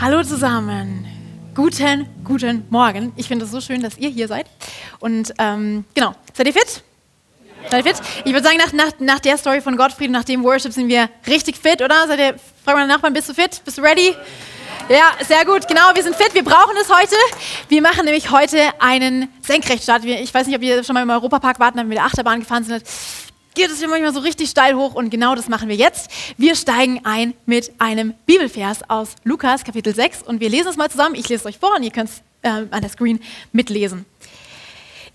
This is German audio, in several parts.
Hallo zusammen. Guten, guten Morgen. Ich finde es so schön, dass ihr hier seid. Und ähm, genau, seid ihr fit? Seid ihr fit? Ich würde sagen, nach, nach, nach der Story von Gottfried, nach dem Worship sind wir richtig fit, oder? Seid ihr, frag mal den Nachbarn, bist du fit? Bist du ready? Ja, sehr gut. Genau, wir sind fit. Wir brauchen es heute. Wir machen nämlich heute einen Senkrechtstart. Ich weiß nicht, ob ihr schon mal im Europapark warten, wenn wir der Achterbahn gefahren sind geht es ja manchmal so richtig steil hoch und genau das machen wir jetzt. Wir steigen ein mit einem Bibelvers aus Lukas Kapitel 6 und wir lesen es mal zusammen. Ich lese es euch vor und ihr könnt es äh, an der Screen mitlesen.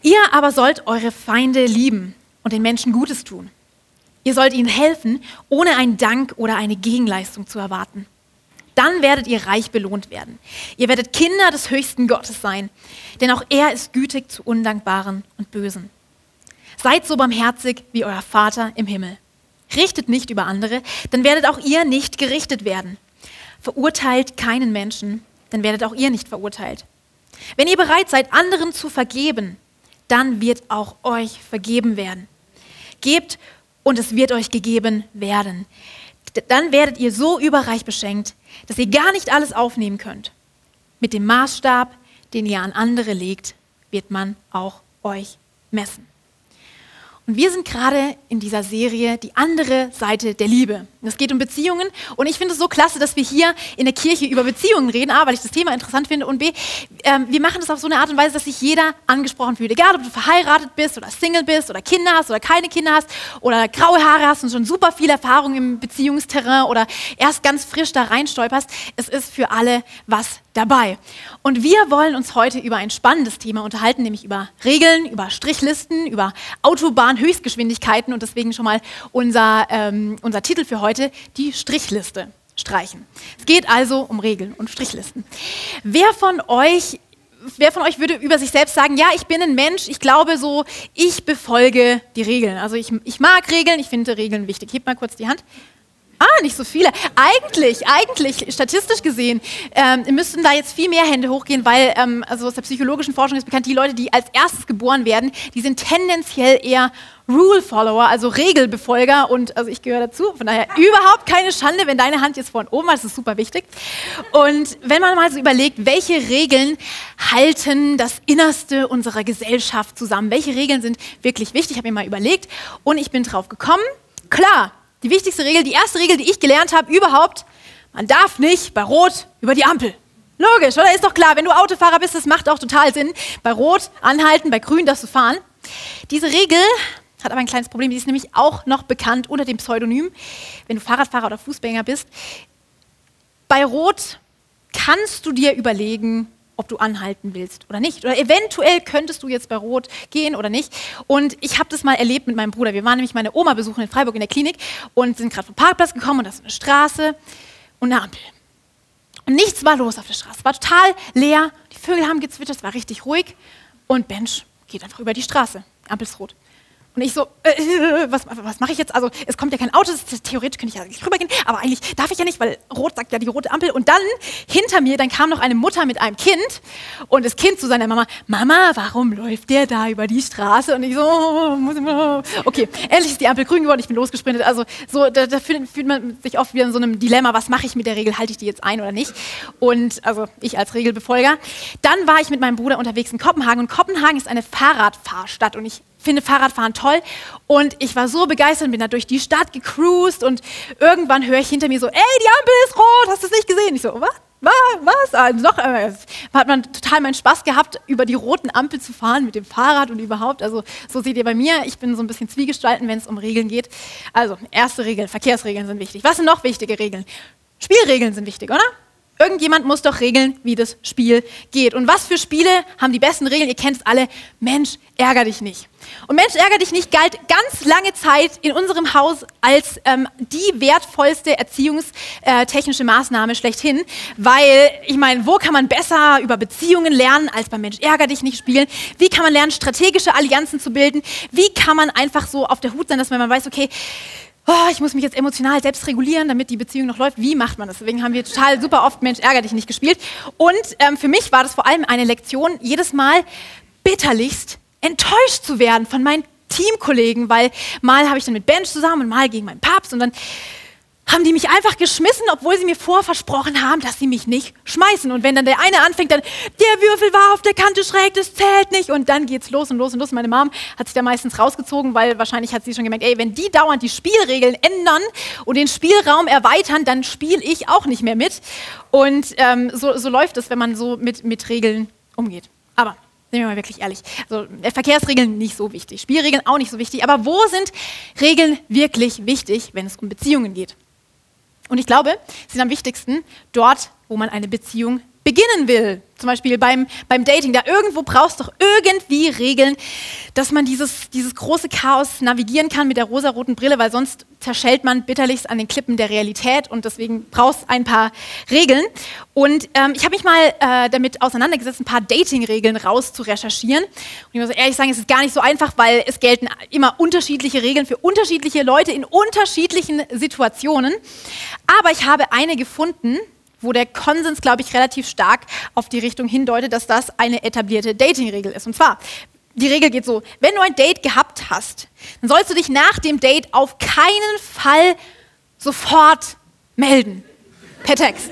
Ihr aber sollt eure Feinde lieben und den Menschen Gutes tun. Ihr sollt ihnen helfen, ohne einen Dank oder eine Gegenleistung zu erwarten. Dann werdet ihr reich belohnt werden. Ihr werdet Kinder des höchsten Gottes sein, denn auch er ist gütig zu Undankbaren und Bösen. Seid so barmherzig wie euer Vater im Himmel. Richtet nicht über andere, dann werdet auch ihr nicht gerichtet werden. Verurteilt keinen Menschen, dann werdet auch ihr nicht verurteilt. Wenn ihr bereit seid, anderen zu vergeben, dann wird auch euch vergeben werden. Gebt und es wird euch gegeben werden. Dann werdet ihr so überreich beschenkt, dass ihr gar nicht alles aufnehmen könnt. Mit dem Maßstab, den ihr an andere legt, wird man auch euch messen. Und wir sind gerade in dieser Serie die andere Seite der Liebe. Es geht um Beziehungen und ich finde es so klasse, dass wir hier in der Kirche über Beziehungen reden. A, weil ich das Thema interessant finde und B, ähm, wir machen das auf so eine Art und Weise, dass sich jeder angesprochen fühlt. Egal, ob du verheiratet bist oder Single bist oder Kinder hast oder keine Kinder hast oder graue Haare hast und schon super viel Erfahrung im Beziehungsterrain oder erst ganz frisch da reinstolperst. Es ist für alle was dabei. Und wir wollen uns heute über ein spannendes Thema unterhalten, nämlich über Regeln, über Strichlisten, über Autobahnhöchstgeschwindigkeiten und deswegen schon mal unser, ähm, unser Titel für heute, die Strichliste streichen. Es geht also um Regeln und Strichlisten. Wer von euch wer von euch würde über sich selbst sagen, ja, ich bin ein Mensch, ich glaube so, ich befolge die Regeln. Also ich, ich mag Regeln, ich finde Regeln wichtig. Heb mal kurz die Hand. Ah, nicht so viele. Eigentlich, eigentlich, statistisch gesehen, ähm, müssten da jetzt viel mehr Hände hochgehen, weil, ähm, also aus der psychologischen Forschung ist bekannt, die Leute, die als erstes geboren werden, die sind tendenziell eher Rule-Follower, also Regelbefolger. Und also ich gehöre dazu, von daher überhaupt keine Schande, wenn deine Hand jetzt vorne oben ist, das ist super wichtig. Und wenn man mal so überlegt, welche Regeln halten das Innerste unserer Gesellschaft zusammen, welche Regeln sind wirklich wichtig, habe mir mal überlegt. Und ich bin drauf gekommen, klar, die wichtigste Regel, die erste Regel, die ich gelernt habe überhaupt, man darf nicht bei Rot über die Ampel. Logisch, oder? Ist doch klar, wenn du Autofahrer bist, das macht auch total Sinn. Bei Rot anhalten, bei Grün darfst du fahren. Diese Regel hat aber ein kleines Problem, die ist nämlich auch noch bekannt unter dem Pseudonym, wenn du Fahrradfahrer oder Fußgänger bist. Bei Rot kannst du dir überlegen, ob du anhalten willst oder nicht. Oder eventuell könntest du jetzt bei Rot gehen oder nicht. Und ich habe das mal erlebt mit meinem Bruder. Wir waren nämlich meine Oma besuchen in Freiburg in der Klinik und sind gerade vom Parkplatz gekommen und da ist eine Straße und eine Ampel. Und nichts war los auf der Straße. War total leer. Die Vögel haben gezwitschert, es war richtig ruhig. Und Bench geht einfach über die Straße. Ampel ist rot. Und ich so, äh, äh was, was mache ich jetzt? Also es kommt ja kein Auto, theoretisch könnte ich ja nicht rübergehen, aber eigentlich darf ich ja nicht, weil rot sagt ja die rote Ampel. Und dann hinter mir, dann kam noch eine Mutter mit einem Kind und das Kind zu seiner Mama, Mama, warum läuft der da über die Straße? Und ich so, oh, okay, endlich ist die Ampel grün geworden, ich bin losgesprintet. Also so, da, da fühlt, fühlt, man sich oft wieder in so einem Dilemma, was mache ich mit der Regel, halte ich die jetzt ein oder nicht? Und also ich als Regelbefolger. Dann war ich mit meinem Bruder unterwegs in Kopenhagen und Kopenhagen ist eine Fahrradfahrstadt und ich finde Fahrradfahren toll und ich war so begeistert bin da durch die Stadt gecruised und irgendwann höre ich hinter mir so, ey, die Ampel ist rot, hast du es nicht gesehen? Ich so, was? Was? Also noch äh, hat man total meinen Spaß gehabt, über die roten Ampel zu fahren mit dem Fahrrad und überhaupt. Also so seht ihr bei mir, ich bin so ein bisschen zwiegestalten, wenn es um Regeln geht. Also erste Regel, Verkehrsregeln sind wichtig. Was sind noch wichtige Regeln? Spielregeln sind wichtig, oder? Irgendjemand muss doch regeln, wie das Spiel geht. Und was für Spiele haben die besten Regeln? Ihr kennt es alle. Mensch, ärger dich nicht. Und Mensch, ärger dich nicht galt ganz lange Zeit in unserem Haus als ähm, die wertvollste erziehungstechnische Maßnahme schlechthin, weil ich meine, wo kann man besser über Beziehungen lernen als beim Mensch, ärger dich nicht spielen? Wie kann man lernen, strategische Allianzen zu bilden? Wie kann man einfach so auf der Hut sein, dass man weiß, okay, oh, ich muss mich jetzt emotional selbst regulieren, damit die Beziehung noch läuft. Wie macht man das? Deswegen haben wir total super oft Mensch, ärger dich nicht gespielt. Und ähm, für mich war das vor allem eine Lektion, jedes Mal bitterlichst enttäuscht zu werden von meinen Teamkollegen, weil mal habe ich dann mit Bench zusammen und mal gegen meinen Papst und dann haben die mich einfach geschmissen, obwohl sie mir vorversprochen haben, dass sie mich nicht schmeißen. Und wenn dann der eine anfängt, dann, der Würfel war auf der Kante schräg, das zählt nicht. Und dann geht's los und los und los. Meine Mom hat sich da meistens rausgezogen, weil wahrscheinlich hat sie schon gemerkt, ey, wenn die dauernd die Spielregeln ändern und den Spielraum erweitern, dann spiele ich auch nicht mehr mit. Und ähm, so, so läuft es, wenn man so mit, mit Regeln umgeht. Aber sind wir mal wirklich ehrlich. Also Verkehrsregeln nicht so wichtig, Spielregeln auch nicht so wichtig. Aber wo sind Regeln wirklich wichtig, wenn es um Beziehungen geht? Und ich glaube, sie sind am wichtigsten dort, wo man eine Beziehung beginnen will. Zum Beispiel beim, beim Dating. Da irgendwo brauchst du doch irgendwie Regeln, dass man dieses, dieses große Chaos navigieren kann mit der rosaroten Brille, weil sonst zerschellt man bitterlichst an den Klippen der Realität und deswegen brauchst ein paar Regeln. Und ähm, ich habe mich mal äh, damit auseinandergesetzt, ein paar Dating-Regeln raus zu recherchieren. Und ich muss ehrlich sagen, es ist gar nicht so einfach, weil es gelten immer unterschiedliche Regeln für unterschiedliche Leute in unterschiedlichen Situationen. Aber ich habe eine gefunden, wo der Konsens, glaube ich, relativ stark auf die Richtung hindeutet, dass das eine etablierte Dating-Regel ist. Und zwar, die Regel geht so, wenn du ein Date gehabt hast, dann sollst du dich nach dem Date auf keinen Fall sofort melden. Per Text.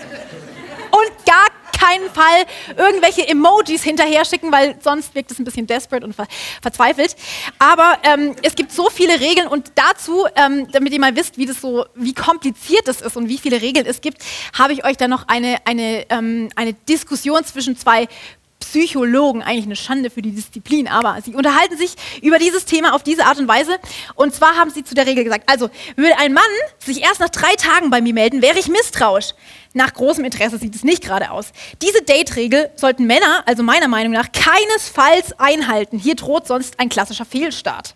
Und gar keinen Fall irgendwelche Emojis hinterher schicken, weil sonst wirkt es ein bisschen desperate und ver verzweifelt. Aber ähm, es gibt so viele Regeln und dazu, ähm, damit ihr mal wisst, wie das so, wie kompliziert es ist und wie viele Regeln es gibt, habe ich euch da noch eine, eine, ähm, eine Diskussion zwischen zwei Psychologen, eigentlich eine Schande für die Disziplin, aber sie unterhalten sich über dieses Thema auf diese Art und Weise. Und zwar haben sie zu der Regel gesagt, also würde ein Mann sich erst nach drei Tagen bei mir melden, wäre ich misstrauisch. Nach großem Interesse sieht es nicht gerade aus. Diese Date-Regel sollten Männer, also meiner Meinung nach, keinesfalls einhalten. Hier droht sonst ein klassischer Fehlstart.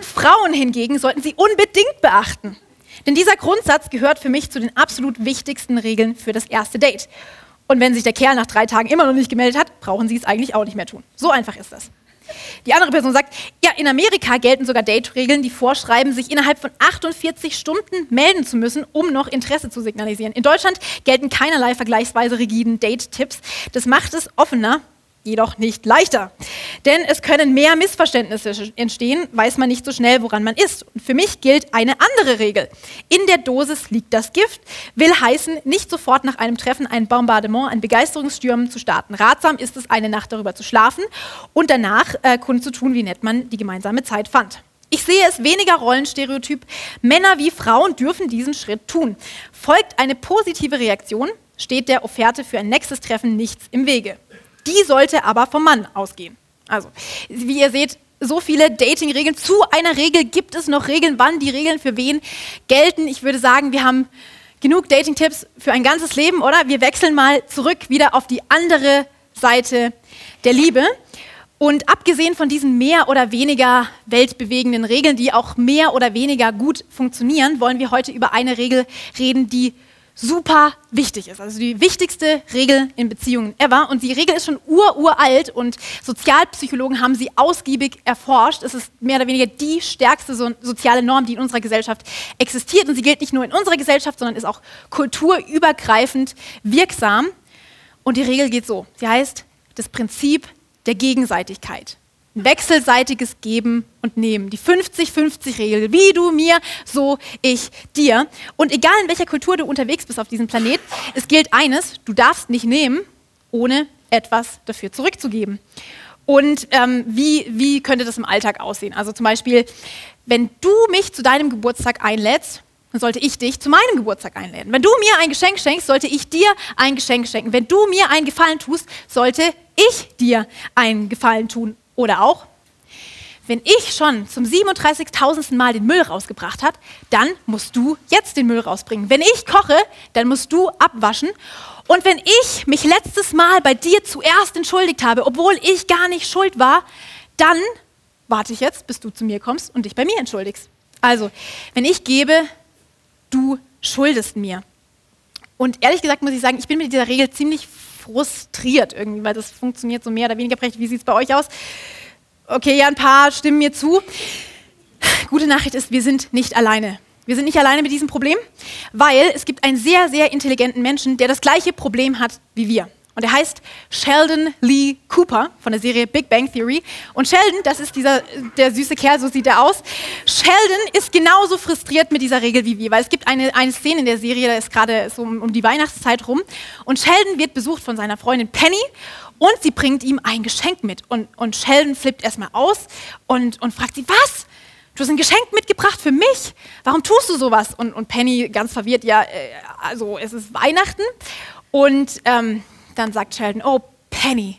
Frauen hingegen sollten sie unbedingt beachten. Denn dieser Grundsatz gehört für mich zu den absolut wichtigsten Regeln für das erste Date. Und wenn sich der Kerl nach drei Tagen immer noch nicht gemeldet hat, brauchen sie es eigentlich auch nicht mehr tun. So einfach ist das. Die andere Person sagt, ja, in Amerika gelten sogar Date-Regeln, die vorschreiben, sich innerhalb von 48 Stunden melden zu müssen, um noch Interesse zu signalisieren. In Deutschland gelten keinerlei vergleichsweise rigiden Date-Tipps. Das macht es offener jedoch nicht leichter. Denn es können mehr Missverständnisse entstehen, weiß man nicht so schnell, woran man ist. Und für mich gilt eine andere Regel. In der Dosis liegt das Gift, will heißen, nicht sofort nach einem Treffen ein Bombardement, ein Begeisterungsstürmen zu starten. Ratsam ist es, eine Nacht darüber zu schlafen und danach äh, kundzutun, wie nett man die gemeinsame Zeit fand. Ich sehe es weniger Rollenstereotyp. Männer wie Frauen dürfen diesen Schritt tun. Folgt eine positive Reaktion, steht der Offerte für ein nächstes Treffen nichts im Wege. Die sollte aber vom Mann ausgehen. Also, wie ihr seht, so viele Dating-Regeln. Zu einer Regel gibt es noch Regeln, wann die Regeln für wen gelten. Ich würde sagen, wir haben genug Dating-Tipps für ein ganzes Leben, oder? Wir wechseln mal zurück wieder auf die andere Seite der Liebe. Und abgesehen von diesen mehr oder weniger weltbewegenden Regeln, die auch mehr oder weniger gut funktionieren, wollen wir heute über eine Regel reden, die super wichtig ist. Also die wichtigste Regel in Beziehungen ever. Und die Regel ist schon ururalt und Sozialpsychologen haben sie ausgiebig erforscht. Es ist mehr oder weniger die stärkste so soziale Norm, die in unserer Gesellschaft existiert. Und sie gilt nicht nur in unserer Gesellschaft, sondern ist auch kulturübergreifend wirksam. Und die Regel geht so. Sie heißt das Prinzip der Gegenseitigkeit wechselseitiges Geben und Nehmen. Die 50-50-Regel. Wie du mir, so ich dir. Und egal in welcher Kultur du unterwegs bist auf diesem Planet, es gilt eines, du darfst nicht nehmen, ohne etwas dafür zurückzugeben. Und ähm, wie, wie könnte das im Alltag aussehen? Also zum Beispiel, wenn du mich zu deinem Geburtstag einlädst, dann sollte ich dich zu meinem Geburtstag einladen. Wenn du mir ein Geschenk schenkst, sollte ich dir ein Geschenk schenken. Wenn du mir einen Gefallen tust, sollte ich dir einen Gefallen tun. Oder auch, wenn ich schon zum 37.000. Mal den Müll rausgebracht habe, dann musst du jetzt den Müll rausbringen. Wenn ich koche, dann musst du abwaschen. Und wenn ich mich letztes Mal bei dir zuerst entschuldigt habe, obwohl ich gar nicht schuld war, dann warte ich jetzt, bis du zu mir kommst und dich bei mir entschuldigst. Also, wenn ich gebe, du schuldest mir. Und ehrlich gesagt muss ich sagen, ich bin mit dieser Regel ziemlich frustriert irgendwie, weil das funktioniert so mehr oder weniger prächtig. Wie sieht es bei euch aus? Okay, ja, ein paar stimmen mir zu. Gute Nachricht ist, wir sind nicht alleine. Wir sind nicht alleine mit diesem Problem, weil es gibt einen sehr, sehr intelligenten Menschen, der das gleiche Problem hat wie wir. Und er heißt Sheldon Lee Cooper von der Serie Big Bang Theory. Und Sheldon, das ist dieser, der süße Kerl, so sieht er aus. Sheldon ist genauso frustriert mit dieser Regel wie wir, weil es gibt eine, eine Szene in der Serie, da ist gerade so um, um die Weihnachtszeit rum. Und Sheldon wird besucht von seiner Freundin Penny und sie bringt ihm ein Geschenk mit. Und, und Sheldon flippt erstmal aus und, und fragt sie, was? Du hast ein Geschenk mitgebracht für mich? Warum tust du sowas? Und, und Penny ganz verwirrt, ja, äh, also es ist Weihnachten. Und ähm, dann sagt Sheldon, oh Penny,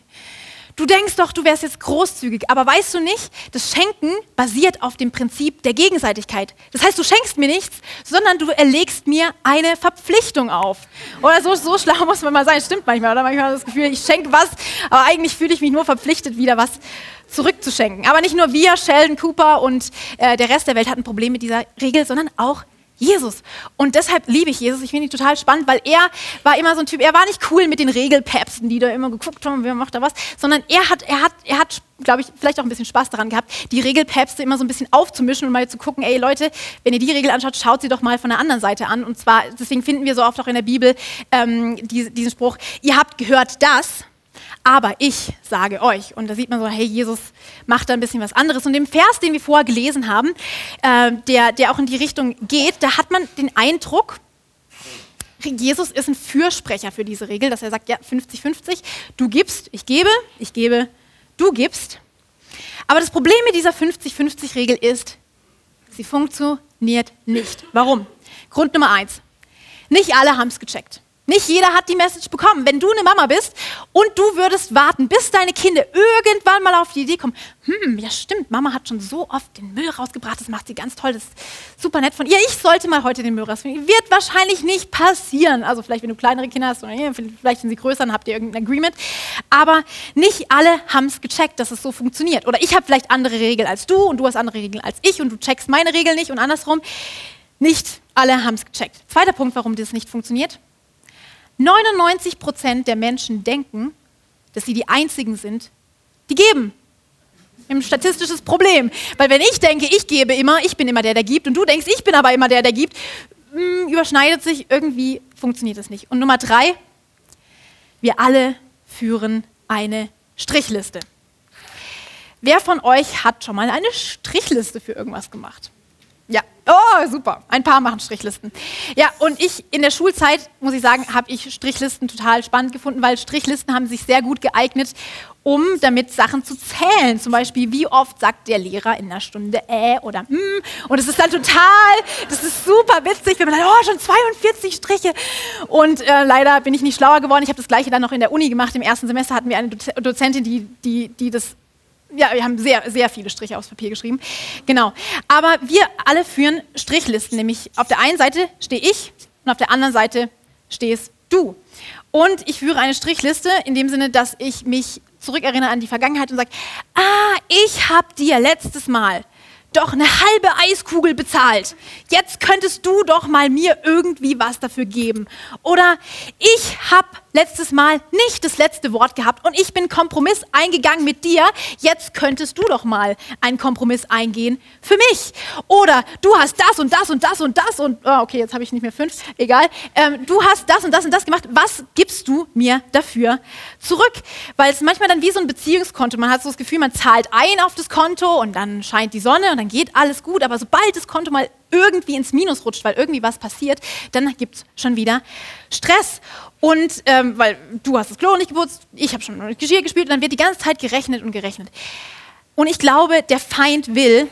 du denkst doch, du wärst jetzt großzügig, aber weißt du nicht, das Schenken basiert auf dem Prinzip der Gegenseitigkeit. Das heißt, du schenkst mir nichts, sondern du erlegst mir eine Verpflichtung auf. Oder so, so schlau muss man mal sein. Stimmt manchmal, oder? Manchmal ich das Gefühl, ich schenke was, aber eigentlich fühle ich mich nur verpflichtet, wieder was zurückzuschenken. Aber nicht nur wir, Sheldon Cooper und äh, der Rest der Welt hat ein Problem mit dieser Regel, sondern auch Jesus. Und deshalb liebe ich Jesus. Ich finde ihn total spannend, weil er war immer so ein Typ, er war nicht cool mit den Regelpäpsten, die da immer geguckt haben, wer macht da was, sondern er hat, er hat, er hat, glaube ich, vielleicht auch ein bisschen Spaß daran gehabt, die Regelpäpste immer so ein bisschen aufzumischen und mal zu gucken, ey Leute, wenn ihr die Regel anschaut, schaut sie doch mal von der anderen Seite an. Und zwar, deswegen finden wir so oft auch in der Bibel ähm, diesen Spruch, ihr habt gehört das, aber ich sage euch. Und da sieht man so, hey, Jesus macht da ein bisschen was anderes. Und im Vers, den wir vorher gelesen haben, äh, der, der auch in die Richtung geht, da hat man den Eindruck, Jesus ist ein Fürsprecher für diese Regel, dass er sagt, ja, 50-50, du gibst, ich gebe, ich gebe, du gibst. Aber das Problem mit dieser 50-50-Regel ist, sie funktioniert nicht. Warum? Grund Nummer eins, nicht alle haben es gecheckt. Nicht jeder hat die Message bekommen. Wenn du eine Mama bist und du würdest warten, bis deine Kinder irgendwann mal auf die Idee kommen, hm, ja stimmt, Mama hat schon so oft den Müll rausgebracht, das macht sie ganz toll, das ist super nett von ihr. Ich sollte mal heute den Müll rausbringen. Wird wahrscheinlich nicht passieren. Also vielleicht, wenn du kleinere Kinder hast oder vielleicht, wenn sie größer, dann habt ihr irgendein Agreement. Aber nicht alle haben es gecheckt, dass es so funktioniert. Oder ich habe vielleicht andere Regeln als du und du hast andere Regeln als ich und du checkst meine Regeln nicht und andersrum. Nicht alle haben es gecheckt. Zweiter Punkt, warum das nicht funktioniert 99 Prozent der Menschen denken, dass sie die Einzigen sind, die geben. Ein statistisches Problem. Weil wenn ich denke, ich gebe immer, ich bin immer der, der gibt, und du denkst, ich bin aber immer der, der gibt, hm, überschneidet sich, irgendwie funktioniert das nicht. Und Nummer drei, wir alle führen eine Strichliste. Wer von euch hat schon mal eine Strichliste für irgendwas gemacht? Oh, super. Ein paar machen Strichlisten. Ja, und ich in der Schulzeit, muss ich sagen, habe ich Strichlisten total spannend gefunden, weil Strichlisten haben sich sehr gut geeignet, um damit Sachen zu zählen. Zum Beispiel, wie oft sagt der Lehrer in einer Stunde äh oder hm. Und es ist dann total, das ist super witzig, wenn man dann, oh, schon 42 Striche. Und äh, leider bin ich nicht schlauer geworden. Ich habe das Gleiche dann noch in der Uni gemacht. Im ersten Semester hatten wir eine Dozentin, die, die, die das ja, wir haben sehr, sehr viele Striche aufs Papier geschrieben. Genau. Aber wir alle führen Strichlisten, nämlich auf der einen Seite stehe ich und auf der anderen Seite stehst du. Und ich führe eine Strichliste in dem Sinne, dass ich mich zurückerinnere an die Vergangenheit und sage, ah, ich habe dir letztes Mal doch eine halbe Eiskugel bezahlt. Jetzt könntest du doch mal mir irgendwie was dafür geben. Oder ich habe letztes Mal nicht das letzte Wort gehabt und ich bin Kompromiss eingegangen mit dir. Jetzt könntest du doch mal einen Kompromiss eingehen für mich. Oder du hast das und das und das und das und oh, okay, jetzt habe ich nicht mehr fünf. Egal. Ähm, du hast das und das und das gemacht. Was gibst du mir dafür zurück? Weil es manchmal dann wie so ein Beziehungskonto. Man hat so das Gefühl, man zahlt ein auf das Konto und dann scheint die Sonne und dann geht alles gut. Aber sobald das Konto mal irgendwie ins Minus rutscht, weil irgendwie was passiert, dann gibt es schon wieder Stress. Und ähm, weil du hast das Klo nicht geputzt, ich habe schon Geschirr gespielt, und dann wird die ganze Zeit gerechnet und gerechnet. Und ich glaube, der Feind will,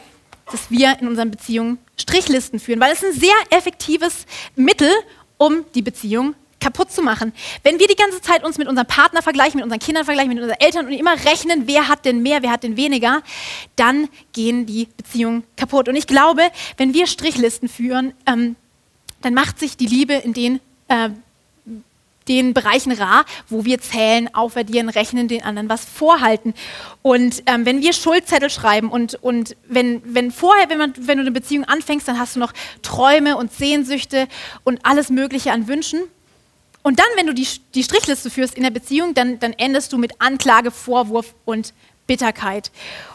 dass wir in unseren Beziehungen Strichlisten führen, weil es ein sehr effektives Mittel, um die Beziehung kaputt zu machen. Wenn wir die ganze Zeit uns mit unserem Partner vergleichen, mit unseren Kindern vergleichen, mit unseren Eltern und immer rechnen, wer hat denn mehr, wer hat denn weniger, dann gehen die Beziehungen kaputt. Und ich glaube, wenn wir Strichlisten führen, ähm, dann macht sich die Liebe in den äh, den Bereichen rar, wo wir zählen, aufaddieren, rechnen, den anderen was vorhalten. Und ähm, wenn wir Schuldzettel schreiben und, und wenn, wenn vorher, wenn, man, wenn du eine Beziehung anfängst, dann hast du noch Träume und Sehnsüchte und alles Mögliche an Wünschen. Und dann, wenn du die, die Strichliste führst in der Beziehung, dann, dann endest du mit Anklage, Vorwurf und Bitterkeit.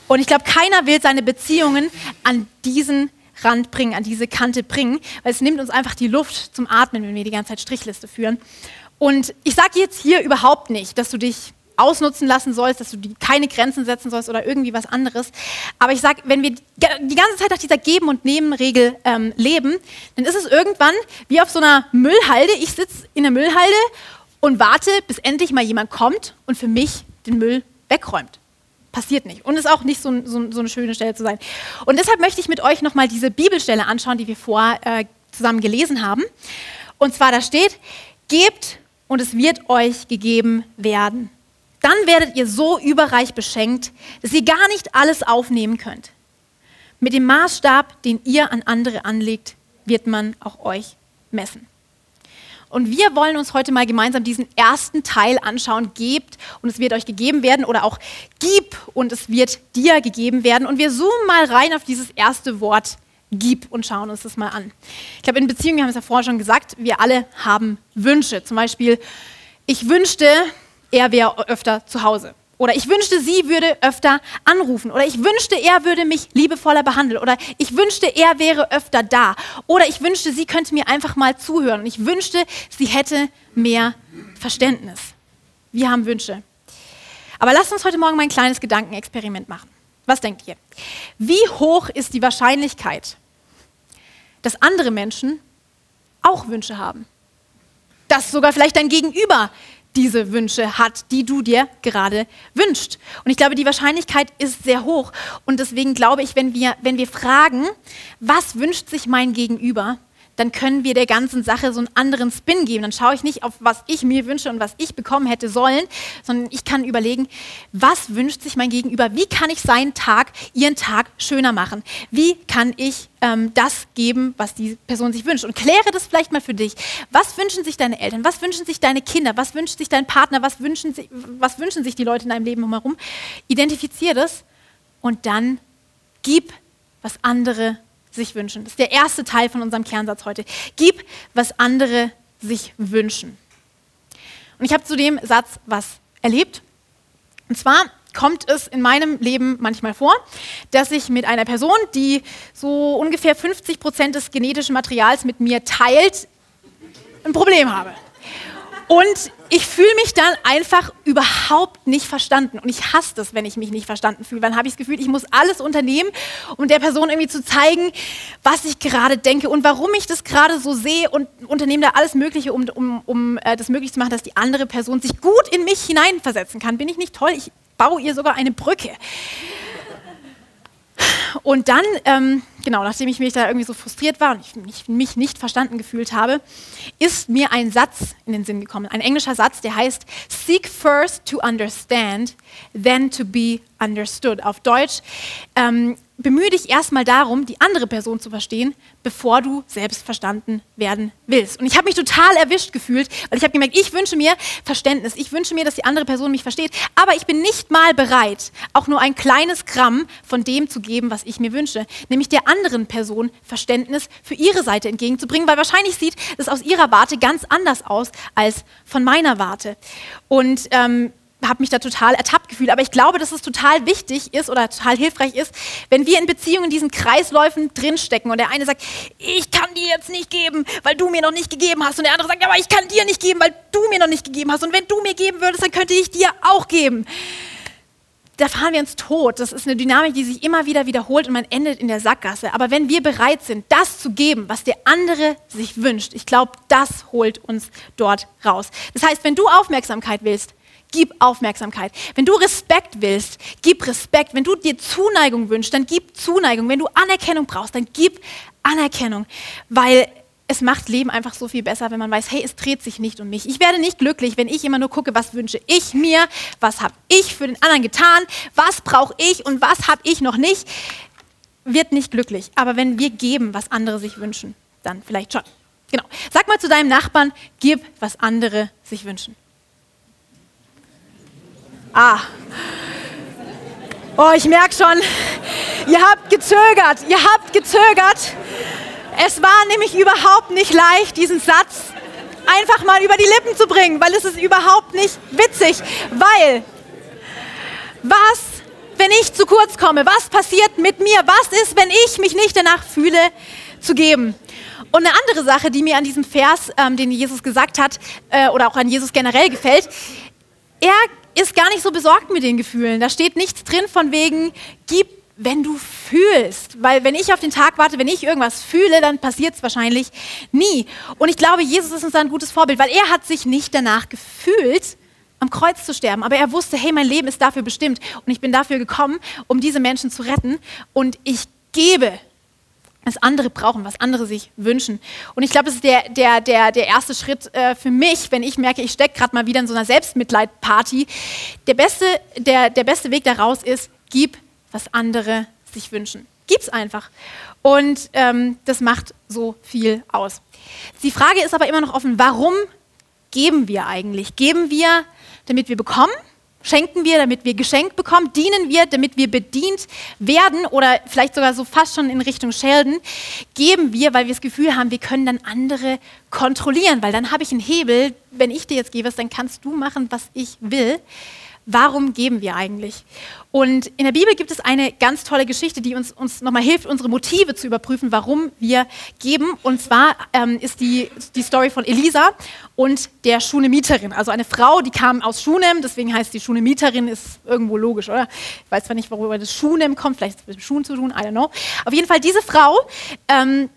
Und ich glaube, keiner will seine Beziehungen an diesen Rand bringen, an diese Kante bringen, weil es nimmt uns einfach die Luft zum Atmen, wenn wir die ganze Zeit Strichliste führen. Und ich sage jetzt hier überhaupt nicht, dass du dich ausnutzen lassen sollst, dass du keine Grenzen setzen sollst oder irgendwie was anderes. Aber ich sage, wenn wir die ganze Zeit nach dieser Geben- und Nehmen-Regel ähm, leben, dann ist es irgendwann wie auf so einer Müllhalde. Ich sitze in der Müllhalde und warte, bis endlich mal jemand kommt und für mich den Müll wegräumt. Passiert nicht. Und ist auch nicht so, so, so eine schöne Stelle zu sein. Und deshalb möchte ich mit euch nochmal diese Bibelstelle anschauen, die wir vorher äh, zusammen gelesen haben. Und zwar da steht, gebt und es wird euch gegeben werden. Dann werdet ihr so überreich beschenkt, dass ihr gar nicht alles aufnehmen könnt. Mit dem Maßstab, den ihr an andere anlegt, wird man auch euch messen. Und wir wollen uns heute mal gemeinsam diesen ersten Teil anschauen. Gebt und es wird euch gegeben werden oder auch gib und es wird dir gegeben werden. Und wir zoomen mal rein auf dieses erste Wort gib und schauen uns das mal an. Ich glaube, in Beziehungen, wir haben es ja vorher schon gesagt, wir alle haben Wünsche. Zum Beispiel, ich wünschte, er wäre öfter zu Hause. Oder ich wünschte, sie würde öfter anrufen. Oder ich wünschte, er würde mich liebevoller behandeln. Oder ich wünschte, er wäre öfter da. Oder ich wünschte, sie könnte mir einfach mal zuhören. Und ich wünschte, sie hätte mehr Verständnis. Wir haben Wünsche. Aber lasst uns heute Morgen mal ein kleines Gedankenexperiment machen. Was denkt ihr? Wie hoch ist die Wahrscheinlichkeit, dass andere Menschen auch Wünsche haben? Dass sogar vielleicht dein Gegenüber diese Wünsche hat, die du dir gerade wünschst. Und ich glaube, die Wahrscheinlichkeit ist sehr hoch. Und deswegen glaube ich, wenn wir, wenn wir fragen, was wünscht sich mein Gegenüber, dann können wir der ganzen Sache so einen anderen Spin geben. Dann schaue ich nicht auf, was ich mir wünsche und was ich bekommen hätte sollen, sondern ich kann überlegen, was wünscht sich mein Gegenüber? Wie kann ich seinen Tag, ihren Tag schöner machen? Wie kann ich ähm, das geben, was die Person sich wünscht? Und kläre das vielleicht mal für dich. Was wünschen sich deine Eltern? Was wünschen sich deine Kinder? Was wünscht sich dein Partner? Was wünschen, sich, was wünschen sich die Leute in deinem Leben herum? Identifiziere das und dann gib, was andere sich wünschen. Das ist der erste Teil von unserem Kernsatz heute. Gib, was andere sich wünschen. Und ich habe zu dem Satz was erlebt. Und zwar kommt es in meinem Leben manchmal vor, dass ich mit einer Person, die so ungefähr 50 Prozent des genetischen Materials mit mir teilt, ein Problem habe. Und ich fühle mich dann einfach überhaupt nicht verstanden. Und ich hasse das, wenn ich mich nicht verstanden fühle. Dann habe ich das Gefühl, ich muss alles unternehmen, um der Person irgendwie zu zeigen, was ich gerade denke und warum ich das gerade so sehe und unternehme da alles Mögliche, um, um, um äh, das möglich zu machen, dass die andere Person sich gut in mich hineinversetzen kann. Bin ich nicht toll? Ich baue ihr sogar eine Brücke. Und dann, ähm, genau, nachdem ich mich da irgendwie so frustriert war und ich mich, mich nicht verstanden gefühlt habe, ist mir ein Satz in den Sinn gekommen. Ein englischer Satz, der heißt, Seek first to understand, then to be understood. Auf Deutsch, ähm, bemühe dich erstmal darum, die andere Person zu verstehen, bevor du selbst verstanden werden willst. Und ich habe mich total erwischt gefühlt, weil ich habe gemerkt, ich wünsche mir Verständnis, ich wünsche mir, dass die andere Person mich versteht, aber ich bin nicht mal bereit, auch nur ein kleines Gramm von dem zu geben, was ich mir wünsche, nämlich der anderen Person Verständnis für ihre Seite entgegenzubringen, weil wahrscheinlich sieht es aus ihrer Warte ganz anders aus als von meiner Warte. Und ähm, habe mich da total ertappt gefühlt. Aber ich glaube, dass es total wichtig ist oder total hilfreich ist, wenn wir in Beziehungen in diesen Kreisläufen drinstecken und der eine sagt, ich kann dir jetzt nicht geben, weil du mir noch nicht gegeben hast. Und der andere sagt, aber ich kann dir nicht geben, weil du mir noch nicht gegeben hast. Und wenn du mir geben würdest, dann könnte ich dir auch geben. Da fahren wir uns tot. Das ist eine Dynamik, die sich immer wieder wiederholt und man endet in der Sackgasse. Aber wenn wir bereit sind, das zu geben, was der andere sich wünscht, ich glaube, das holt uns dort raus. Das heißt, wenn du Aufmerksamkeit willst, gib Aufmerksamkeit. Wenn du Respekt willst, gib Respekt. Wenn du dir Zuneigung wünschst, dann gib Zuneigung. Wenn du Anerkennung brauchst, dann gib Anerkennung. Weil es macht Leben einfach so viel besser, wenn man weiß, hey, es dreht sich nicht um mich. Ich werde nicht glücklich, wenn ich immer nur gucke, was wünsche ich mir, was habe ich für den anderen getan, was brauche ich und was habe ich noch nicht. Wird nicht glücklich. Aber wenn wir geben, was andere sich wünschen, dann vielleicht schon. Genau. Sag mal zu deinem Nachbarn, gib, was andere sich wünschen. Ah. Oh, ich merke schon, ihr habt gezögert, ihr habt gezögert. Es war nämlich überhaupt nicht leicht, diesen Satz einfach mal über die Lippen zu bringen, weil es ist überhaupt nicht witzig. Weil, was, wenn ich zu kurz komme? Was passiert mit mir? Was ist, wenn ich mich nicht danach fühle, zu geben? Und eine andere Sache, die mir an diesem Vers, ähm, den Jesus gesagt hat, äh, oder auch an Jesus generell gefällt, er ist gar nicht so besorgt mit den Gefühlen. Da steht nichts drin von wegen, gib, wenn du fühlst. Weil wenn ich auf den Tag warte, wenn ich irgendwas fühle, dann passiert es wahrscheinlich nie. Und ich glaube, Jesus ist uns ein gutes Vorbild, weil er hat sich nicht danach gefühlt, am Kreuz zu sterben. Aber er wusste, hey, mein Leben ist dafür bestimmt. Und ich bin dafür gekommen, um diese Menschen zu retten. Und ich gebe was andere brauchen, was andere sich wünschen. Und ich glaube, das ist der, der, der, der erste Schritt äh, für mich, wenn ich merke, ich stecke gerade mal wieder in so einer Selbstmitleid-Party. Der beste, der, der beste Weg daraus ist, gib, was andere sich wünschen. Gib's einfach. Und ähm, das macht so viel aus. Die Frage ist aber immer noch offen, warum geben wir eigentlich? Geben wir, damit wir bekommen? Schenken wir, damit wir geschenkt bekommen? Dienen wir, damit wir bedient werden? Oder vielleicht sogar so fast schon in Richtung Sheldon? Geben wir, weil wir das Gefühl haben, wir können dann andere kontrollieren, weil dann habe ich einen Hebel. Wenn ich dir jetzt gebe, dann kannst du machen, was ich will warum geben wir eigentlich? Und in der Bibel gibt es eine ganz tolle Geschichte, die uns, uns nochmal hilft, unsere Motive zu überprüfen, warum wir geben. Und zwar ähm, ist die, die Story von Elisa und der Schunemieterin. Also eine Frau, die kam aus Schunem, deswegen heißt die Schunemieterin, ist irgendwo logisch, oder? Ich weiß zwar nicht, worüber das Schunem kommt, vielleicht ist es mit Schuhen zu tun, I don't know. Auf jeden Fall diese Frau, ähm,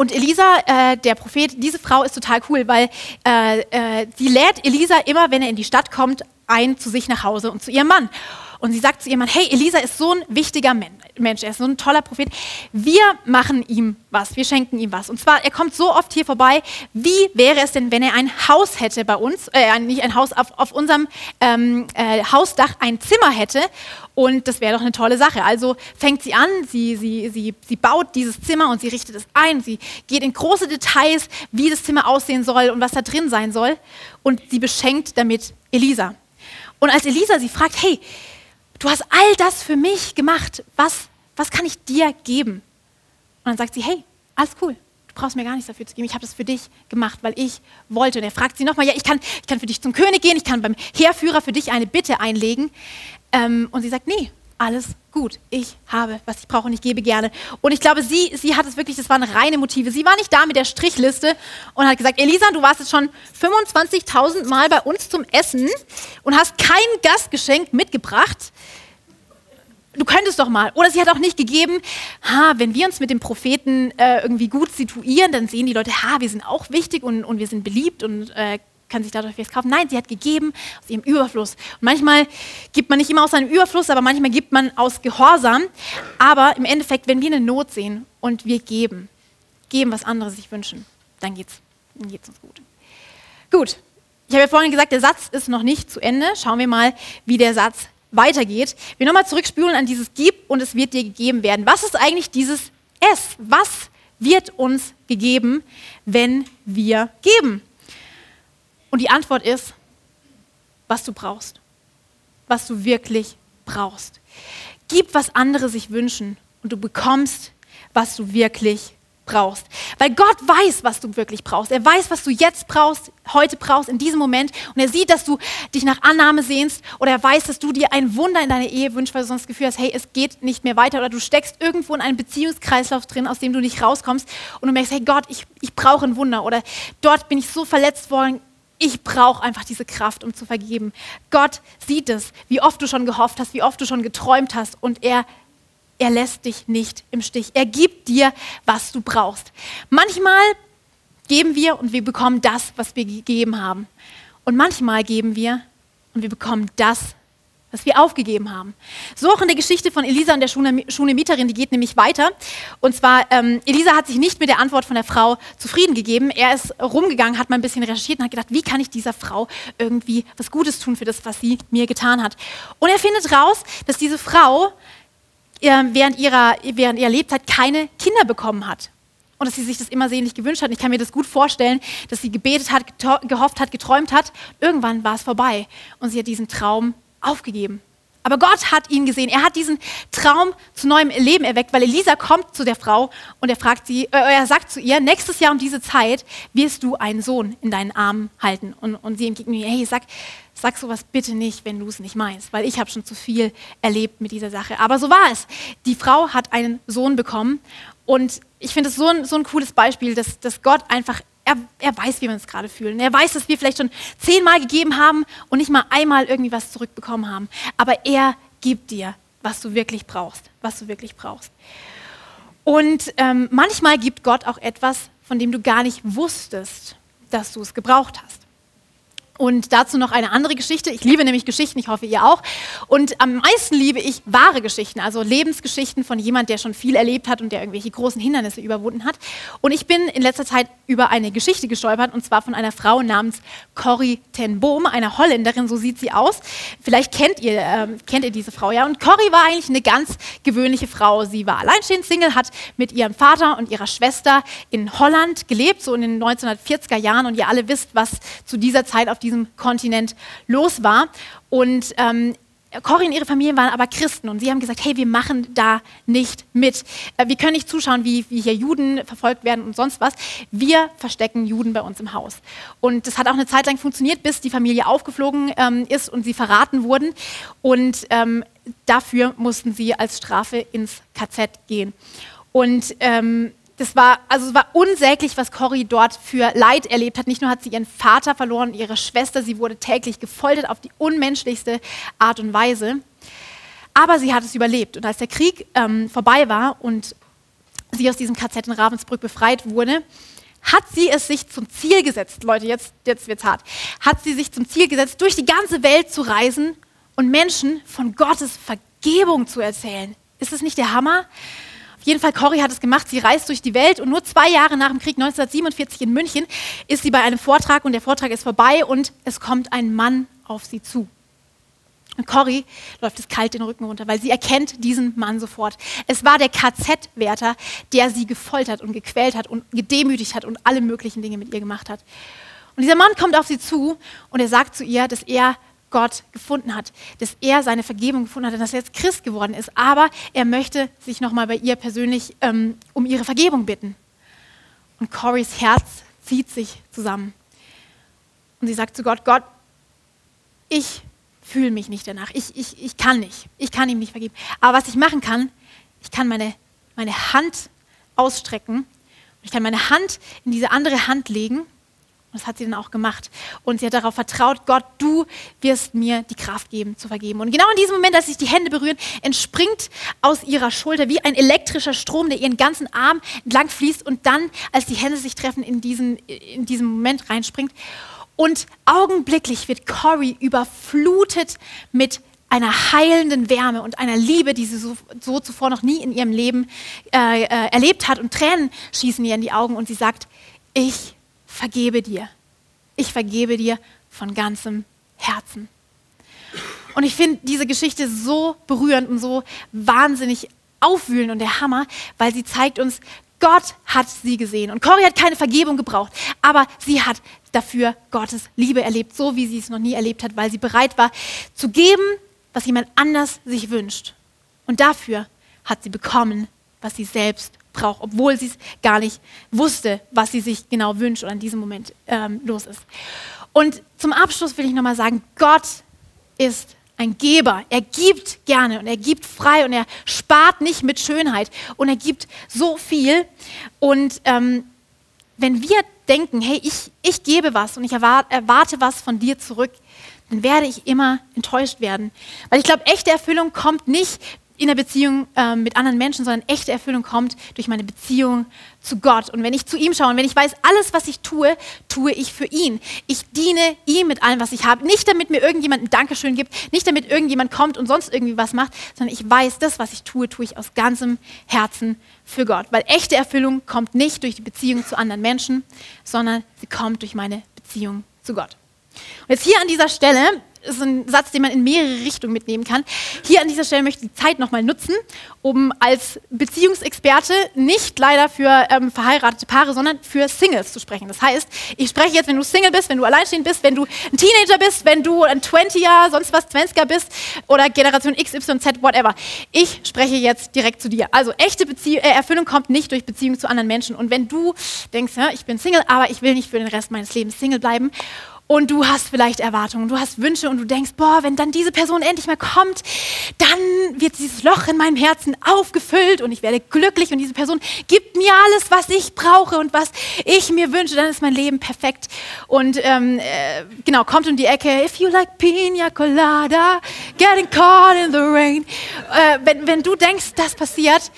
und Elisa, äh, der Prophet, diese Frau ist total cool, weil äh, äh, die lädt Elisa immer, wenn er in die Stadt kommt, ein zu sich nach Hause und zu ihrem Mann. Und sie sagt zu ihrem Mann, hey, Elisa ist so ein wichtiger Mensch, er ist so ein toller Prophet. Wir machen ihm was, wir schenken ihm was. Und zwar, er kommt so oft hier vorbei. Wie wäre es denn, wenn er ein Haus hätte bei uns, äh, nicht ein Haus, auf, auf unserem ähm, äh, Hausdach ein Zimmer hätte? Und das wäre doch eine tolle Sache. Also fängt sie an, sie, sie, sie, sie baut dieses Zimmer und sie richtet es ein. Sie geht in große Details, wie das Zimmer aussehen soll und was da drin sein soll. Und sie beschenkt damit Elisa. Und als Elisa sie fragt, hey, du hast all das für mich gemacht, was, was kann ich dir geben? Und dann sagt sie, hey, alles cool, du brauchst mir gar nichts dafür zu geben, ich habe das für dich gemacht, weil ich wollte. Und er fragt sie nochmal, ja, ich kann, ich kann für dich zum König gehen, ich kann beim Heerführer für dich eine Bitte einlegen. Ähm, und sie sagt, nee, alles gut. Ich habe, was ich brauche und ich gebe gerne. Und ich glaube, sie, sie hat es wirklich, das waren reine Motive. Sie war nicht da mit der Strichliste und hat gesagt, Elisa, du warst jetzt schon 25.000 Mal bei uns zum Essen und hast kein Gastgeschenk mitgebracht. Du könntest doch mal. Oder sie hat auch nicht gegeben, ha, wenn wir uns mit dem Propheten äh, irgendwie gut situieren, dann sehen die Leute, ha, wir sind auch wichtig und, und wir sind beliebt und äh, kann sich dadurch was kaufen. Nein, sie hat gegeben aus ihrem Überfluss. Und manchmal gibt man nicht immer aus seinem Überfluss, aber manchmal gibt man aus Gehorsam. Aber im Endeffekt, wenn wir eine Not sehen und wir geben, geben, was andere sich wünschen, dann geht es dann geht's uns gut. Gut, ich habe ja vorhin gesagt, der Satz ist noch nicht zu Ende. Schauen wir mal, wie der Satz weitergeht. Wir nochmal zurückspülen an dieses Gib und es wird dir gegeben werden. Was ist eigentlich dieses Es? Was wird uns gegeben, wenn wir geben? Und die Antwort ist, was du brauchst. Was du wirklich brauchst. Gib, was andere sich wünschen und du bekommst, was du wirklich brauchst. Weil Gott weiß, was du wirklich brauchst. Er weiß, was du jetzt brauchst, heute brauchst, in diesem Moment. Und er sieht, dass du dich nach Annahme sehnst. Oder er weiß, dass du dir ein Wunder in deiner Ehe wünschst, weil du sonst das Gefühl hast, hey, es geht nicht mehr weiter. Oder du steckst irgendwo in einem Beziehungskreislauf drin, aus dem du nicht rauskommst. Und du merkst, hey Gott, ich, ich brauche ein Wunder. Oder dort bin ich so verletzt worden ich brauche einfach diese Kraft, um zu vergeben. Gott sieht es, wie oft du schon gehofft hast, wie oft du schon geträumt hast und er, er lässt dich nicht im Stich. Er gibt dir, was du brauchst. Manchmal geben wir und wir bekommen das, was wir gegeben haben. Und manchmal geben wir und wir bekommen das, was wir aufgegeben haben. So auch in der Geschichte von Elisa und der Schunemieterin, die geht nämlich weiter. Und zwar, ähm, Elisa hat sich nicht mit der Antwort von der Frau zufrieden gegeben. Er ist rumgegangen, hat mal ein bisschen recherchiert und hat gedacht, wie kann ich dieser Frau irgendwie was Gutes tun für das, was sie mir getan hat. Und er findet raus, dass diese Frau äh, während, ihrer, während ihrer Lebzeit keine Kinder bekommen hat. Und dass sie sich das immer sehnlich gewünscht hat. Und ich kann mir das gut vorstellen, dass sie gebetet hat, gehofft hat, geträumt hat. Irgendwann war es vorbei. Und sie hat diesen Traum aufgegeben. Aber Gott hat ihn gesehen. Er hat diesen Traum zu neuem Leben erweckt, weil Elisa kommt zu der Frau und er fragt sie, äh, er sagt zu ihr, nächstes Jahr um diese Zeit wirst du einen Sohn in deinen Armen halten. Und, und sie entgegnet, hey, sag, sag sowas bitte nicht, wenn du es nicht meinst, weil ich habe schon zu viel erlebt mit dieser Sache. Aber so war es. Die Frau hat einen Sohn bekommen Und ich finde es so ein, so ein cooles Beispiel, dass, dass Gott einfach, er, er weiß, wie wir uns gerade fühlen. Er weiß, dass wir vielleicht schon zehnmal gegeben haben und nicht mal einmal irgendwie was zurückbekommen haben. Aber er gibt dir, was du wirklich brauchst, was du wirklich brauchst. Und ähm, manchmal gibt Gott auch etwas, von dem du gar nicht wusstest, dass du es gebraucht hast. Und dazu noch eine andere Geschichte. Ich liebe nämlich Geschichten, ich hoffe ihr auch. Und am meisten liebe ich wahre Geschichten, also Lebensgeschichten von jemand, der schon viel erlebt hat und der irgendwelche großen Hindernisse überwunden hat. Und ich bin in letzter Zeit über eine Geschichte gestolpert und zwar von einer Frau namens Corrie ten Boom, einer Holländerin, so sieht sie aus. Vielleicht kennt ihr, äh, kennt ihr diese Frau, ja. Und Corrie war eigentlich eine ganz gewöhnliche Frau. Sie war alleinstehend Single, hat mit ihrem Vater und ihrer Schwester in Holland gelebt, so in den 1940er Jahren. Und ihr alle wisst, was zu dieser Zeit auf diesem Kontinent los war. Und ähm, Cory und ihre Familie waren aber Christen und sie haben gesagt, hey, wir machen da nicht mit. Äh, wir können nicht zuschauen, wie, wie hier Juden verfolgt werden und sonst was. Wir verstecken Juden bei uns im Haus. Und das hat auch eine Zeit lang funktioniert, bis die Familie aufgeflogen ähm, ist und sie verraten wurden. Und ähm, dafür mussten sie als Strafe ins KZ gehen. Und ähm, das war, also es war unsäglich, was Cory dort für Leid erlebt hat. Nicht nur hat sie ihren Vater verloren, ihre Schwester, sie wurde täglich gefoltert auf die unmenschlichste Art und Weise. Aber sie hat es überlebt. Und als der Krieg ähm, vorbei war und sie aus diesem KZ in Ravensbrück befreit wurde, hat sie es sich zum Ziel gesetzt, Leute, jetzt, jetzt es hart, hat sie sich zum Ziel gesetzt, durch die ganze Welt zu reisen und Menschen von Gottes Vergebung zu erzählen. Ist das nicht der Hammer? Auf jeden Fall, Cory hat es gemacht. Sie reist durch die Welt und nur zwei Jahre nach dem Krieg, 1947 in München, ist sie bei einem Vortrag und der Vortrag ist vorbei und es kommt ein Mann auf sie zu. Und Cory läuft es kalt den Rücken runter, weil sie erkennt diesen Mann sofort. Es war der KZ-Wärter, der sie gefoltert und gequält hat und gedemütigt hat und alle möglichen Dinge mit ihr gemacht hat. Und dieser Mann kommt auf sie zu und er sagt zu ihr, dass er Gott gefunden hat, dass er seine Vergebung gefunden hat, dass er jetzt Christ geworden ist. Aber er möchte sich nochmal bei ihr persönlich ähm, um ihre Vergebung bitten. Und Corys Herz zieht sich zusammen. Und sie sagt zu Gott, Gott, ich fühle mich nicht danach. Ich, ich, ich kann nicht. Ich kann ihm nicht vergeben. Aber was ich machen kann, ich kann meine, meine Hand ausstrecken. Ich kann meine Hand in diese andere Hand legen und das hat sie dann auch gemacht. Und sie hat darauf vertraut, Gott, du wirst mir die Kraft geben, zu vergeben. Und genau in diesem Moment, als sich die Hände berühren, entspringt aus ihrer Schulter wie ein elektrischer Strom, der ihren ganzen Arm entlang fließt und dann, als die Hände sich treffen, in diesen, in diesen Moment reinspringt. Und augenblicklich wird Cory überflutet mit einer heilenden Wärme und einer Liebe, die sie so, so zuvor noch nie in ihrem Leben äh, äh, erlebt hat. Und Tränen schießen ihr in die Augen und sie sagt, ich vergebe dir. Ich vergebe dir von ganzem Herzen. Und ich finde diese Geschichte so berührend und so wahnsinnig aufwühlend und der Hammer, weil sie zeigt uns, Gott hat sie gesehen. Und Cory hat keine Vergebung gebraucht, aber sie hat dafür Gottes Liebe erlebt, so wie sie es noch nie erlebt hat, weil sie bereit war zu geben, was jemand anders sich wünscht. Und dafür hat sie bekommen, was sie selbst braucht, obwohl sie es gar nicht wusste, was sie sich genau wünscht oder in diesem Moment ähm, los ist. Und zum Abschluss will ich nochmal sagen, Gott ist ein Geber. Er gibt gerne und er gibt frei und er spart nicht mit Schönheit und er gibt so viel. Und ähm, wenn wir denken, hey, ich, ich gebe was und ich erwarte, erwarte was von dir zurück, dann werde ich immer enttäuscht werden. Weil ich glaube, echte Erfüllung kommt nicht in der Beziehung äh, mit anderen Menschen, sondern echte Erfüllung kommt durch meine Beziehung zu Gott. Und wenn ich zu ihm schaue und wenn ich weiß, alles, was ich tue, tue ich für ihn. Ich diene ihm mit allem, was ich habe. Nicht damit mir irgendjemand ein Dankeschön gibt, nicht damit irgendjemand kommt und sonst irgendwie was macht, sondern ich weiß, das, was ich tue, tue ich aus ganzem Herzen für Gott. Weil echte Erfüllung kommt nicht durch die Beziehung zu anderen Menschen, sondern sie kommt durch meine Beziehung zu Gott. Und jetzt hier an dieser Stelle ist ein Satz, den man in mehrere Richtungen mitnehmen kann. Hier an dieser Stelle möchte ich die Zeit nochmal nutzen, um als Beziehungsexperte nicht leider für ähm, verheiratete Paare, sondern für Singles zu sprechen. Das heißt, ich spreche jetzt, wenn du Single bist, wenn du alleinstehend bist, wenn du ein Teenager bist, wenn du ein 20er, sonst was, 20er bist oder Generation X, Y, Z, whatever. Ich spreche jetzt direkt zu dir. Also echte Bezie äh, Erfüllung kommt nicht durch Beziehung zu anderen Menschen. Und wenn du denkst, ja, ich bin Single, aber ich will nicht für den Rest meines Lebens Single bleiben und du hast vielleicht Erwartungen, du hast Wünsche und du denkst, boah, wenn dann diese Person endlich mal kommt, dann wird dieses Loch in meinem Herzen aufgefüllt und ich werde glücklich und diese Person gibt mir alles, was ich brauche und was ich mir wünsche, dann ist mein Leben perfekt. Und ähm, äh, genau, kommt um die Ecke, if you like pina colada, getting caught in the rain. Äh, wenn, wenn du denkst, das passiert,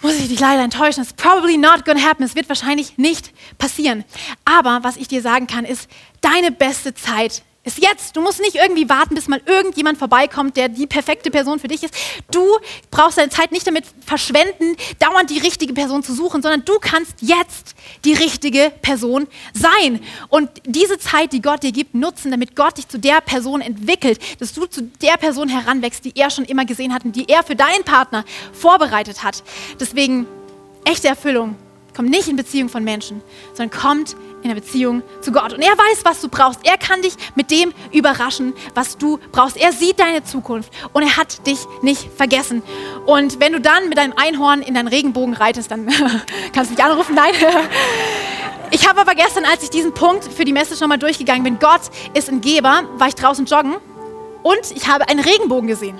muss ich dich leider enttäuschen. It's probably not gonna happen. Es wird wahrscheinlich nicht passieren. Aber was ich dir sagen kann, ist, deine beste Zeit ist jetzt. Du musst nicht irgendwie warten, bis mal irgendjemand vorbeikommt, der die perfekte Person für dich ist. Du brauchst deine Zeit nicht damit verschwenden, dauernd die richtige Person zu suchen, sondern du kannst jetzt die richtige Person sein. Und diese Zeit, die Gott dir gibt, nutzen, damit Gott dich zu der Person entwickelt, dass du zu der Person heranwächst, die er schon immer gesehen hat und die er für deinen Partner vorbereitet hat. Deswegen echte Erfüllung kommt nicht in Beziehung von Menschen, sondern kommt in der Beziehung zu Gott. Und er weiß, was du brauchst. Er kann dich mit dem überraschen, was du brauchst. Er sieht deine Zukunft und er hat dich nicht vergessen. Und wenn du dann mit deinem Einhorn in deinen Regenbogen reitest, dann kannst du mich anrufen. Nein. Ich habe aber gestern, als ich diesen Punkt für die Message nochmal durchgegangen bin, Gott ist ein Geber, war ich draußen joggen und ich habe einen Regenbogen gesehen.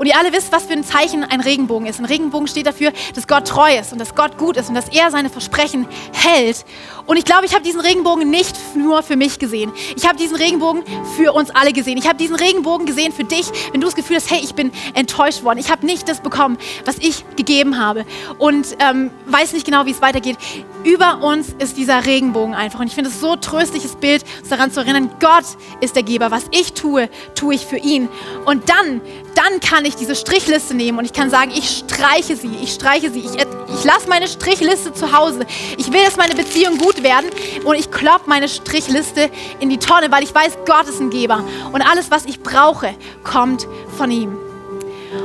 Und ihr alle wisst, was für ein Zeichen ein Regenbogen ist. Ein Regenbogen steht dafür, dass Gott treu ist und dass Gott gut ist und dass er seine Versprechen hält. Und ich glaube, ich habe diesen Regenbogen nicht nur für mich gesehen. Ich habe diesen Regenbogen für uns alle gesehen. Ich habe diesen Regenbogen gesehen für dich, wenn du das Gefühl hast, hey, ich bin enttäuscht worden. Ich habe nicht das bekommen, was ich gegeben habe. Und ähm, weiß nicht genau, wie es weitergeht. Über uns ist dieser Regenbogen einfach. Und ich finde es so tröstliches Bild, uns daran zu erinnern, Gott ist der Geber. Was ich tue, tue ich für ihn. Und dann, dann kann ich diese Strichliste nehmen und ich kann sagen, ich streiche sie, ich streiche sie. Ich, ich lasse meine Strichliste zu Hause. Ich will, dass meine Beziehung gut werden. Und ich klopp meine Strichliste in die Tonne, weil ich weiß, Gott ist ein Geber. Und alles, was ich brauche, kommt von ihm.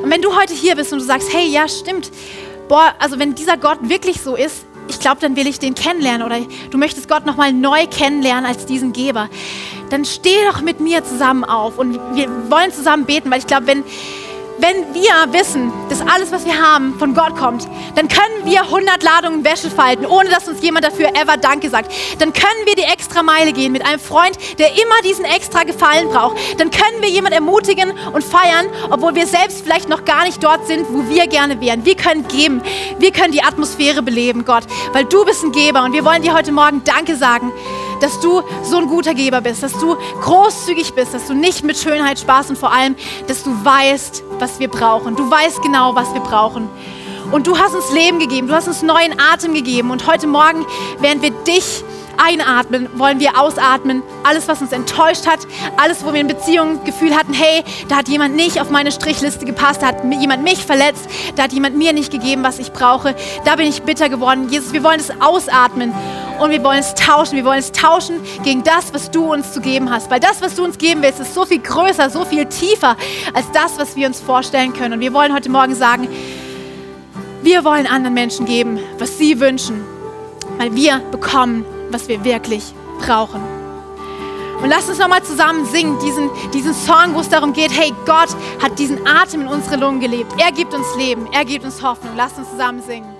Und wenn du heute hier bist und du sagst, hey, ja, stimmt, boah, also wenn dieser Gott wirklich so ist, ich glaube, dann will ich den kennenlernen. Oder du möchtest Gott nochmal neu kennenlernen als diesen Geber, dann steh doch mit mir zusammen auf. Und wir wollen zusammen beten, weil ich glaube, wenn, wenn wir wissen, dass alles, was wir haben, von Gott kommt, dann können wir 100 Ladungen Wäsche falten, ohne dass uns jemand dafür ever Danke sagt. Dann können wir die extra Meile gehen mit einem Freund, der immer diesen extra Gefallen braucht. Dann können wir jemanden ermutigen und feiern, obwohl wir selbst vielleicht noch gar nicht dort sind, wo wir gerne wären. Wir können geben. Wir können die Atmosphäre beleben, Gott, weil du bist ein Geber und wir wollen dir heute Morgen Danke sagen dass du so ein guter Geber bist, dass du großzügig bist, dass du nicht mit Schönheit sparst und vor allem, dass du weißt, was wir brauchen. Du weißt genau, was wir brauchen. Und du hast uns Leben gegeben, du hast uns neuen Atem gegeben. Und heute Morgen, während wir dich einatmen, wollen wir ausatmen. Alles, was uns enttäuscht hat, alles, wo wir in Beziehungen Gefühl hatten, hey, da hat jemand nicht auf meine Strichliste gepasst, da hat jemand mich verletzt, da hat jemand mir nicht gegeben, was ich brauche. Da bin ich bitter geworden. Jesus, wir wollen es ausatmen und wir wollen es tauschen. Wir wollen es tauschen gegen das, was du uns zu geben hast. Weil das, was du uns geben willst, ist so viel größer, so viel tiefer als das, was wir uns vorstellen können. Und wir wollen heute Morgen sagen, wir wollen anderen Menschen geben, was sie wünschen, weil wir bekommen was wir wirklich brauchen. Und lass uns nochmal zusammen singen, diesen, diesen Song, wo es darum geht, hey, Gott hat diesen Atem in unsere Lungen gelebt. Er gibt uns Leben, er gibt uns Hoffnung. Lass uns zusammen singen.